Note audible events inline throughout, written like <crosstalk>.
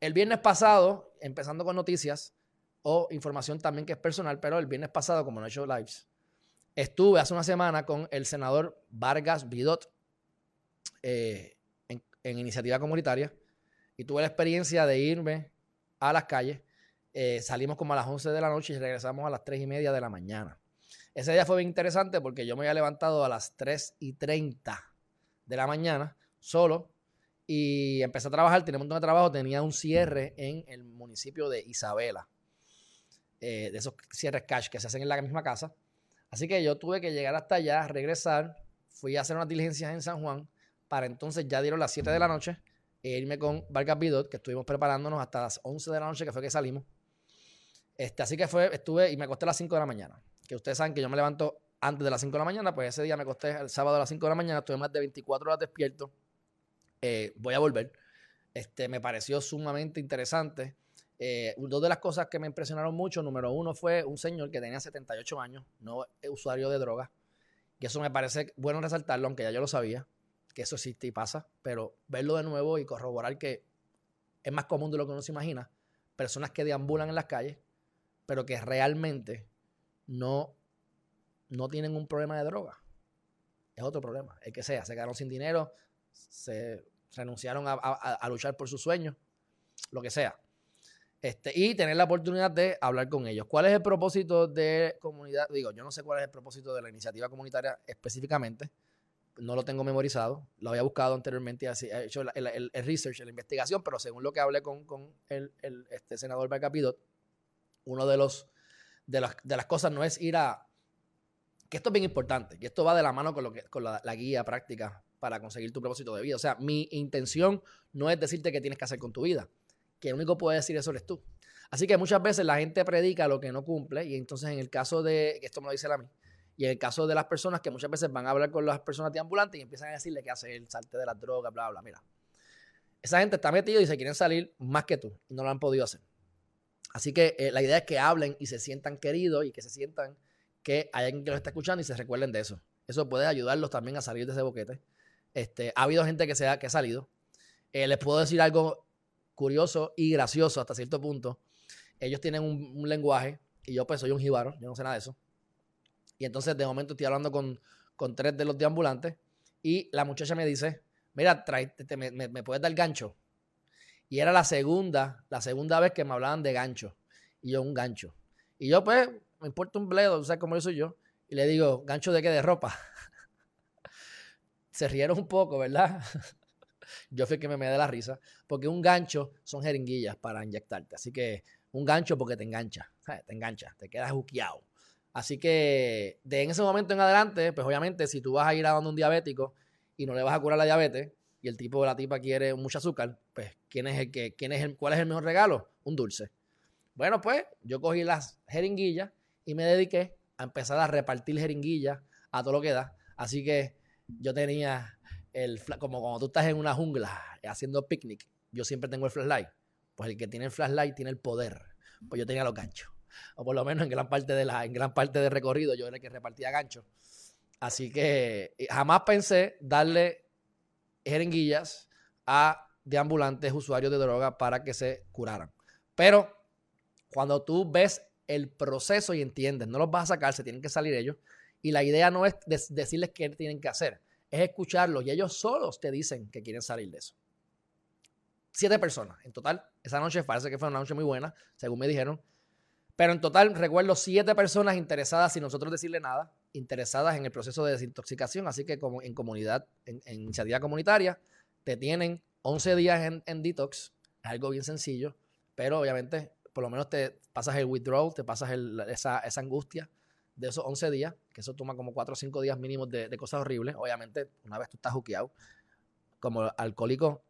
El viernes pasado, empezando con noticias o información también que es personal, pero el viernes pasado, como no he hecho lives, estuve hace una semana con el senador Vargas Vidot eh, en, iniciativa comunitaria y tuve la experiencia de irme a las calles. Eh, salimos como a las 11 de la noche y regresamos a las 3 y media de la mañana. Ese día fue bien interesante porque yo me había levantado a las 3 y 30 de la mañana solo y empecé a trabajar, tenía un montón de trabajo, tenía un cierre en el municipio de Isabela, eh, de esos cierres cash que se hacen en la misma casa. Así que yo tuve que llegar hasta allá, regresar, fui a hacer unas diligencias en San Juan, para entonces ya dieron las 7 de la noche e irme con Vargas Bidot, que estuvimos preparándonos hasta las 11 de la noche, que fue que salimos. Este, así que fue, estuve y me acosté a las 5 de la mañana. Que ustedes saben que yo me levanto antes de las 5 de la mañana, pues ese día me acosté el sábado a las 5 de la mañana, estuve más de 24 horas despierto eh, voy a volver. Este, me pareció sumamente interesante. Eh, dos de las cosas que me impresionaron mucho, número uno fue un señor que tenía 78 años, no usuario de drogas. Y eso me parece bueno resaltarlo, aunque ya yo lo sabía, que eso existe y pasa, pero verlo de nuevo y corroborar que es más común de lo que uno se imagina. Personas que deambulan en las calles, pero que realmente no, no tienen un problema de droga. Es otro problema, el que sea, se quedaron sin dinero, se renunciaron a, luchar por sus sueños, lo que sea. Este, y tener la oportunidad de hablar con ellos. ¿Cuál es el propósito de comunidad? Digo, yo no sé cuál es el propósito de la iniciativa comunitaria específicamente. No lo tengo memorizado. Lo había buscado anteriormente y he hecho el, research, la investigación, pero según lo que hablé con, el, este senador Bacapidot, uno de los de las, de las cosas no es ir a que esto es bien importante, que esto va de la mano con, lo que, con la guía práctica para conseguir tu propósito de vida. O sea, mi intención no es decirte qué tienes que hacer con tu vida, que el único puede decir eso eres tú. Así que muchas veces la gente predica lo que no cumple y entonces en el caso de, esto me lo dice a mí, y en el caso de las personas que muchas veces van a hablar con las personas de ambulantes y empiezan a decirle que hace el salte de las drogas, bla, bla, mira. Esa gente está metida y se quieren salir más que tú y no lo han podido hacer. Así que eh, la idea es que hablen y se sientan queridos y que se sientan que hay alguien que los está escuchando y se recuerden de eso. Eso puede ayudarlos también a salir de ese boquete este, ha habido gente que, se ha, que ha salido. Eh, les puedo decir algo curioso y gracioso hasta cierto punto. Ellos tienen un, lenguaje y yo pues soy un jíbaro, yo no sé nada de eso. Y entonces de momento estoy hablando con, tres de los deambulantes y la muchacha me dice, mira, me, me, puedes dar gancho. Y era la segunda, la segunda vez que me hablaban de gancho. Y yo, un gancho. Y yo, pues, me importa un bledo, ¿sabes cómo soy yo? Y le digo, ¿gancho de qué? De ropa <laughs> se rieron un poco, ¿verdad? <laughs> Yo fui que me me da la risa, porque un gancho son jeringuillas para inyectarte. Así que un gancho porque te engancha, te engancha, te quedas juqueado. Así que de en ese momento en adelante, pues obviamente si tú vas a ir a donde un diabético y no le vas a curar la diabetes y el tipo o la tipa quiere mucho azúcar, pues ¿quién es el que, quién es el, cuál es el mejor regalo? Un dulce. Bueno, pues yo cogí las jeringuillas y me dediqué a empezar a repartir jeringuillas a todo lo que da. Así que yo tenía el, como cuando tú estás en una jungla haciendo picnic, yo siempre tengo el flashlight. Pues el que tiene el flashlight tiene el poder. Pues yo tenía los ganchos. O por lo menos en gran parte de la, en gran parte del recorrido yo era el que repartía ganchos. Así que jamás pensé darle jeringuillas a deambulantes usuarios de droga para que se curaran. Pero cuando tú ves el proceso y entiendes, no los vas a sacar, se tienen que salir ellos, y la idea no es decirles qué tienen que hacer, es escucharlos y ellos solos te dicen que quieren salir de eso. Siete personas en total. Esa noche parece que fue una noche muy buena, según me dijeron. Pero en total recuerdo siete personas interesadas, sin nosotros decirle nada, interesadas en el proceso de desintoxicación. Así que como en comunidad, en, iniciativa comunitaria, te tienen 11 días en, detox. Es algo bien sencillo, pero obviamente por lo menos te pasas el withdrawal, te pasas esa, esa angustia de esos 11 días, que eso toma como 4 o 5 días mínimos de, cosas horribles, obviamente, una vez tú estás juqueado, como alcohólico,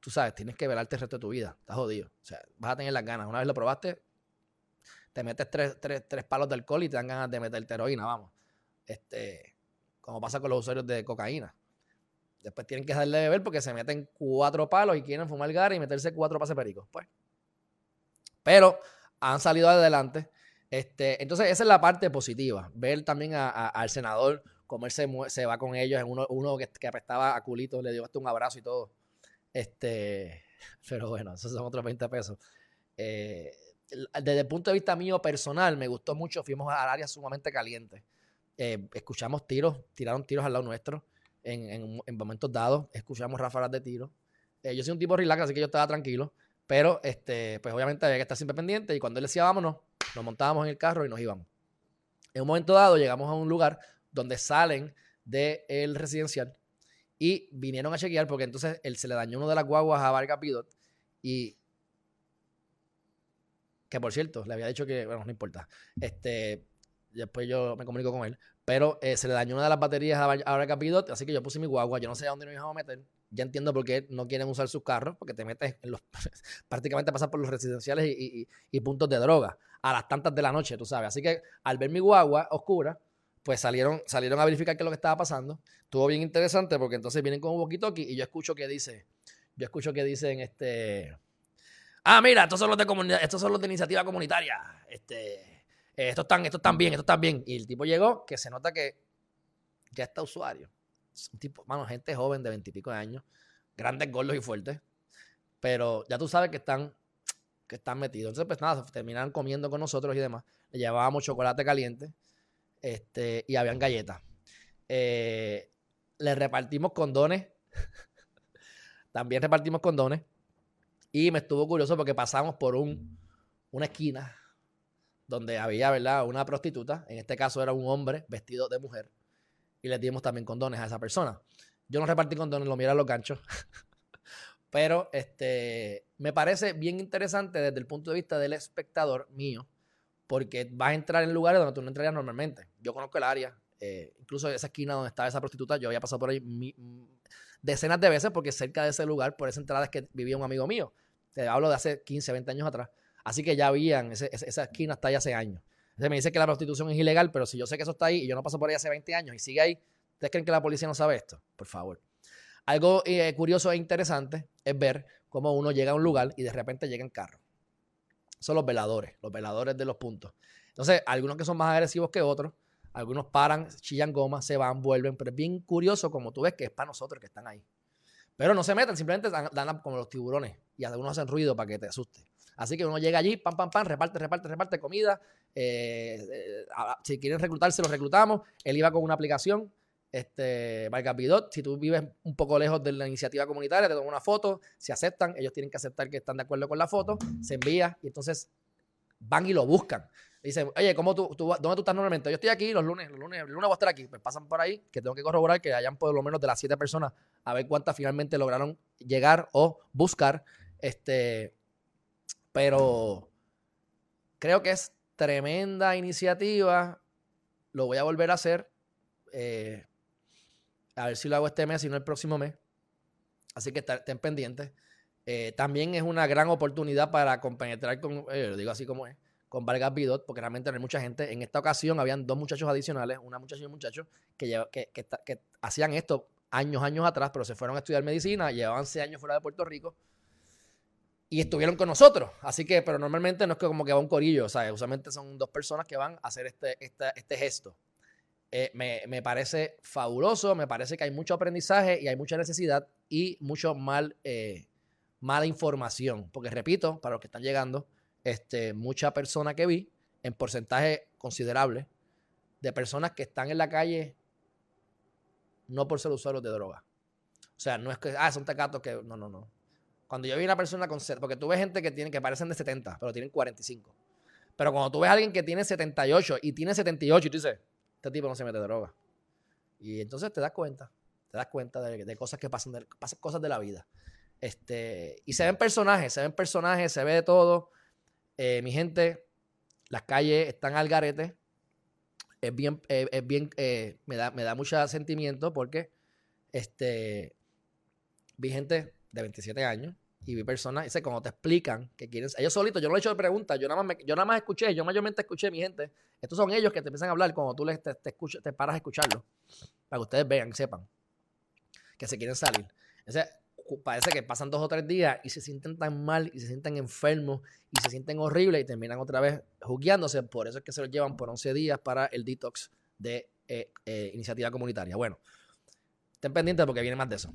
tú sabes, tienes que velarte el resto de tu vida, estás jodido. O sea, vas a tener las ganas. Una vez lo probaste, te metes tres, tres, palos de alcohol y te dan ganas de meterte heroína, vamos. Este, como pasa con los usuarios de cocaína. Después tienen que dejarle de beber porque se meten cuatro palos y quieren fumar gara y meterse cuatro pases pericos. Pues. Pero han salido adelante este, entonces, esa es la parte positiva. Ver también al senador cómo él se, va con ellos. Uno, uno que, que, apestaba a culito, le dio hasta un abrazo y todo. Este, <laughs> pero bueno, esos son otros 20 pesos. Eh, desde el punto de vista mío personal, me gustó mucho. Fuimos al área sumamente caliente. Eh, escuchamos tiros, tiraron tiros al lado nuestro en, momentos dados. Escuchamos ráfagas de tiros. Eh, yo soy un tipo relax, así que yo estaba tranquilo. Pero, este, pues obviamente había que estar siempre pendiente. Y cuando él decía vámonos, nos montábamos en el carro y nos íbamos. En un momento dado llegamos a un lugar donde salen del residencial y vinieron a chequear porque entonces él se le dañó uno de las guaguas a Vargas Pidot y que por cierto, le había dicho que, bueno, no importa. Este, después yo me comunico con él, pero eh, se le dañó una de las baterías a, Vargas Pidot, así que yo puse mi guagua, yo no sé a dónde nos íbamos a meter. Ya entiendo por qué no quieren usar sus carros, porque te metes en los, <laughs> prácticamente pasar por los residenciales y, puntos de droga a las tantas de la noche, tú sabes. Así que al ver mi guagua oscura, pues salieron, salieron a verificar qué es lo que estaba pasando. Estuvo bien interesante porque entonces vienen con un poquito y yo escucho que dice, yo escucho que dicen este, ah, mira, estos son los de comunidad, estos son los de iniciativa comunitaria, este, eh, estos están, estos están bien, estos están bien. Y el tipo llegó que se nota que ya está usuario. Es un tipo, mano, gente joven de veintipico de años, grandes, gordos y fuertes, pero ya tú sabes que están, que están metidos. Entonces, pues nada, comiendo con nosotros y demás. Le llevábamos chocolate caliente este, y habían galletas. Eh, le repartimos condones. <laughs> También repartimos condones. Y me estuvo curioso porque pasamos por un, una esquina donde había, ¿verdad? Una prostituta. En este caso era un hombre vestido de mujer. Y le dimos también condones a esa persona. Yo no repartí condones, lo mira los ganchos. <laughs> Pero este, me parece bien interesante desde el punto de vista del espectador mío porque vas a entrar en lugares donde tú no entrarías normalmente. Yo conozco el área, eh, incluso esa esquina donde estaba esa prostituta, yo había pasado por ahí decenas de veces porque cerca de ese lugar, por esa entrada es que vivía un amigo mío. Te hablo de hace 15, 20 años atrás. Así que ya habían, esa esquina está ahí hace años. Entonces me dice que la prostitución es ilegal, pero si yo sé que eso está ahí y yo no paso por ahí hace 20 años y sigue ahí, ¿ustedes creen que la policía no sabe esto? Por favor. Algo eh, curioso e interesante es ver cómo uno llega a un lugar y de repente llega en carro son los veladores, los veladores de los puntos. Entonces, algunos que son más agresivos que otros, algunos paran, chillan goma, se van, vuelven, pero es bien curioso como tú ves que es para nosotros que están ahí. Pero no se meten, simplemente dan, como los tiburones y algunos hacen ruido para que te asuste. Así que uno llega allí, pam, pam, pam, reparte, reparte, reparte comida. Eh, eh, si quieren reclutarse, los reclutamos. Él iba con una aplicación este, Bidot, si tú vives un poco lejos de la iniciativa comunitaria, te toman una foto, se aceptan, ellos tienen que aceptar que están de acuerdo con la foto, se envía y entonces van y lo buscan. Dicen, oye, ¿cómo tú, ¿dónde tú estás normalmente? Yo estoy aquí los lunes, los lunes, el lunes voy a estar aquí. Pues pasan por ahí, que tengo que corroborar que hayan por lo menos de las siete personas, a ver cuántas finalmente lograron llegar o buscar. Este, pero creo que es tremenda iniciativa. Lo voy a volver a hacer. Eh, a ver si lo hago este mes, si no el próximo mes. Así que estén pendientes. Eh, también es una gran oportunidad para compenetrar con, eh, lo digo así como es, con Vargas Bidot, porque realmente no hay mucha gente. En esta ocasión habían dos muchachos adicionales, una muchacha y un muchacho, que, que, hacían esto años, años atrás, pero se fueron a estudiar medicina, llevaban seis años fuera de Puerto Rico y estuvieron con nosotros. Así que, pero normalmente no es que como que va un corillo, o sea, usualmente son dos personas que van a hacer este, este, este gesto. Eh, me, parece fabuloso, me parece que hay mucho aprendizaje y hay mucha necesidad y mucho mal, eh, mala información. Porque repito, para los que están llegando, este, mucha persona que vi, en porcentaje considerable, de personas que están en la calle no por ser usuarios de droga. O sea, no es que, ah, son tecatos que, no, no, no. Cuando yo vi una persona con, porque tú ves gente que tiene, que parecen de 70, pero tienen 45. Pero cuando tú ves a alguien que tiene 78 y tiene 78 y tú dices, este tipo no se mete droga. Y entonces te das cuenta, te das cuenta de, cosas que pasan, de, cosas de la vida. Este, y se ven personajes, se ven personajes, se ve de todo. Eh, mi gente, las calles están al garete. Es bien, eh, es bien, eh, me, da, me da mucho sentimiento porque este, vi gente de 27 años y vi personas, ese cuando te explican que quieren, ellos solitos, yo no he hecho preguntas, yo nada más yo nada más escuché, yo mayormente escuché mi gente. Estos son ellos que te empiezan a hablar cuando tú les te, te, paras a escucharlo, para que ustedes vean, sepan que se quieren salir. Ese, parece que pasan dos o tres días y se sienten tan mal y se sienten enfermos y se sienten horribles y terminan otra vez jugueándose. Por eso es que se los llevan por 11 días para el detox de eh, eh, iniciativa comunitaria. Bueno, estén pendientes porque viene más de eso.